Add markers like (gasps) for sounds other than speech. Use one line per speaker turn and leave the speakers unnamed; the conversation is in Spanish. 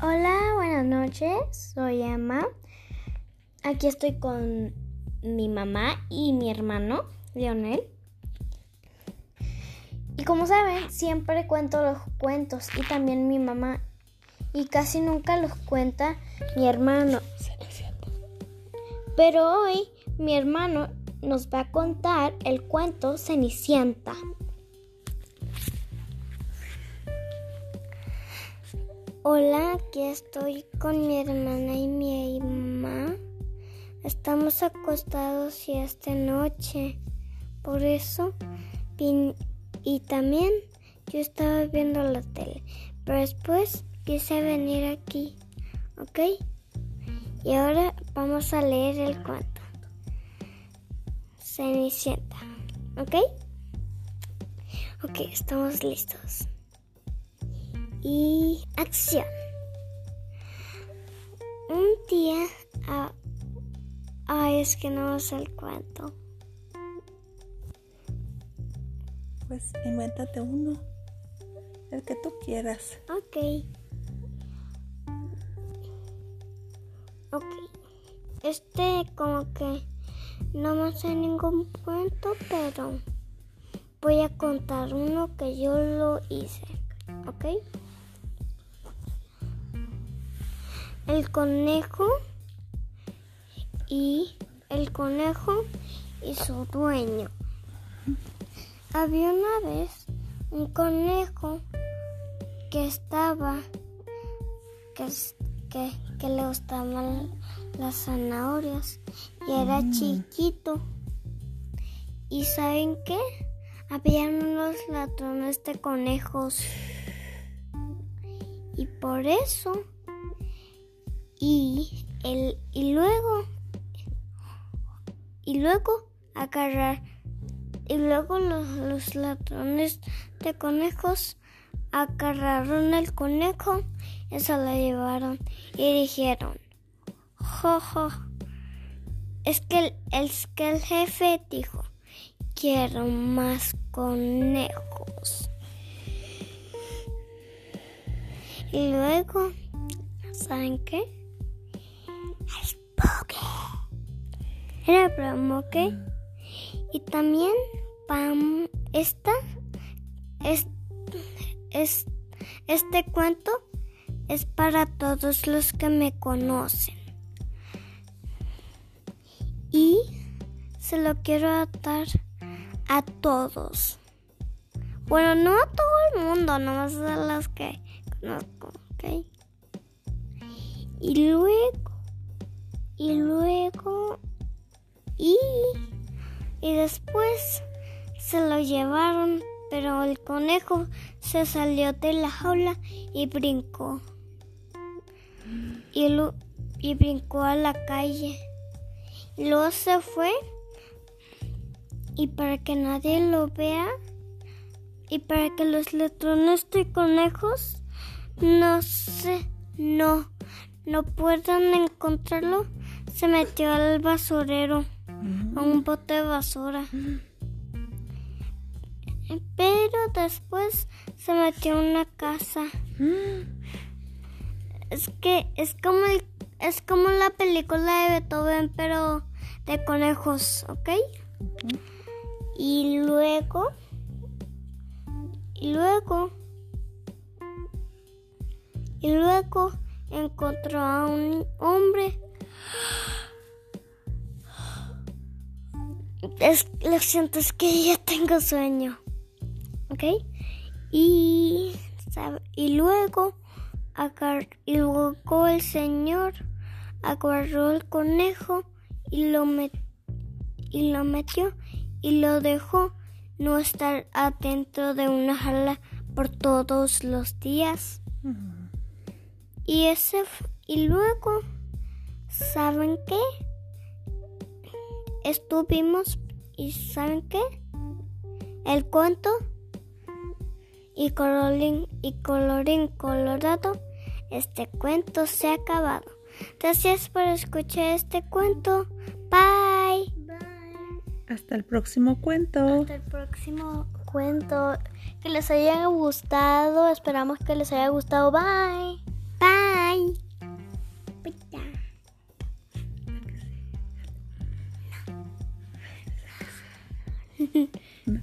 Hola, buenas noches. Soy Emma. Aquí estoy con mi mamá y mi hermano, Leonel. Y como saben, siempre cuento los cuentos y también mi mamá. Y casi nunca los cuenta mi hermano. Pero hoy mi hermano nos va a contar el cuento Cenicienta. Hola, aquí estoy con mi hermana y mi mamá. Estamos acostados y esta noche. Por eso, y también yo estaba viendo la tele. Pero después quise venir aquí. ¿Ok? Y ahora vamos a leer el cuento. Cenicienta. ¿Ok? Ok, estamos listos y acción. Un día... Ah, ay, es que no sé el cuento.
Pues invéntate uno. El que tú quieras.
Ok. Ok. Este como que no me sé ningún cuento, pero voy a contar uno que yo lo hice. ¿Ok? El conejo y el conejo y su dueño. Había una vez un conejo que estaba que, que, le gustaban las zanahorias y era mm. chiquito. ¿Y saben qué? Habían unos ladrones de conejos. Y por eso y, el, y luego y luego y luego los, ladrones de conejos agarraron el conejo y se lo llevaron y dijeron jo, es que el, es que el jefe dijo quiero más conejos y luego ¿saben qué? Era el promoque. Y también pam, esta es, es, este cuento es para todos los que me conocen. Y se lo quiero dar a todos. Bueno, no a todo el mundo, nomás a los que conozco, ¿ok? Y luego y luego y, y después se lo llevaron, pero el conejo se salió de la jaula y brincó. Y, lo, y brincó a la calle. Y luego se fue y para que nadie lo vea y para que los ladrones de conejos no se no no puedan encontrarlo se metió al basurero, a un bote de basura. Pero después se metió a una casa. Es que es como es como la película de Beethoven, pero de conejos, ¿ok? Y luego y luego y luego encontró a un hombre (gasps) (gasps) es, lo siento, es que ya tengo sueño. ¿Ok? Y, y luego, y luego el señor agarró el conejo y lo, y lo metió y lo dejó no estar atento de una jala por todos los días. Y ese y luego ¿saben qué? estuvimos y ¿saben qué? El cuento y colorín y colorín colorado, este cuento se ha acabado. Gracias por escuchar este cuento. Bye.
Bye. Hasta el próximo cuento.
Hasta el próximo cuento. Que les haya gustado. Esperamos que les haya gustado. Bye. Bye. 嘿 (laughs) 嘿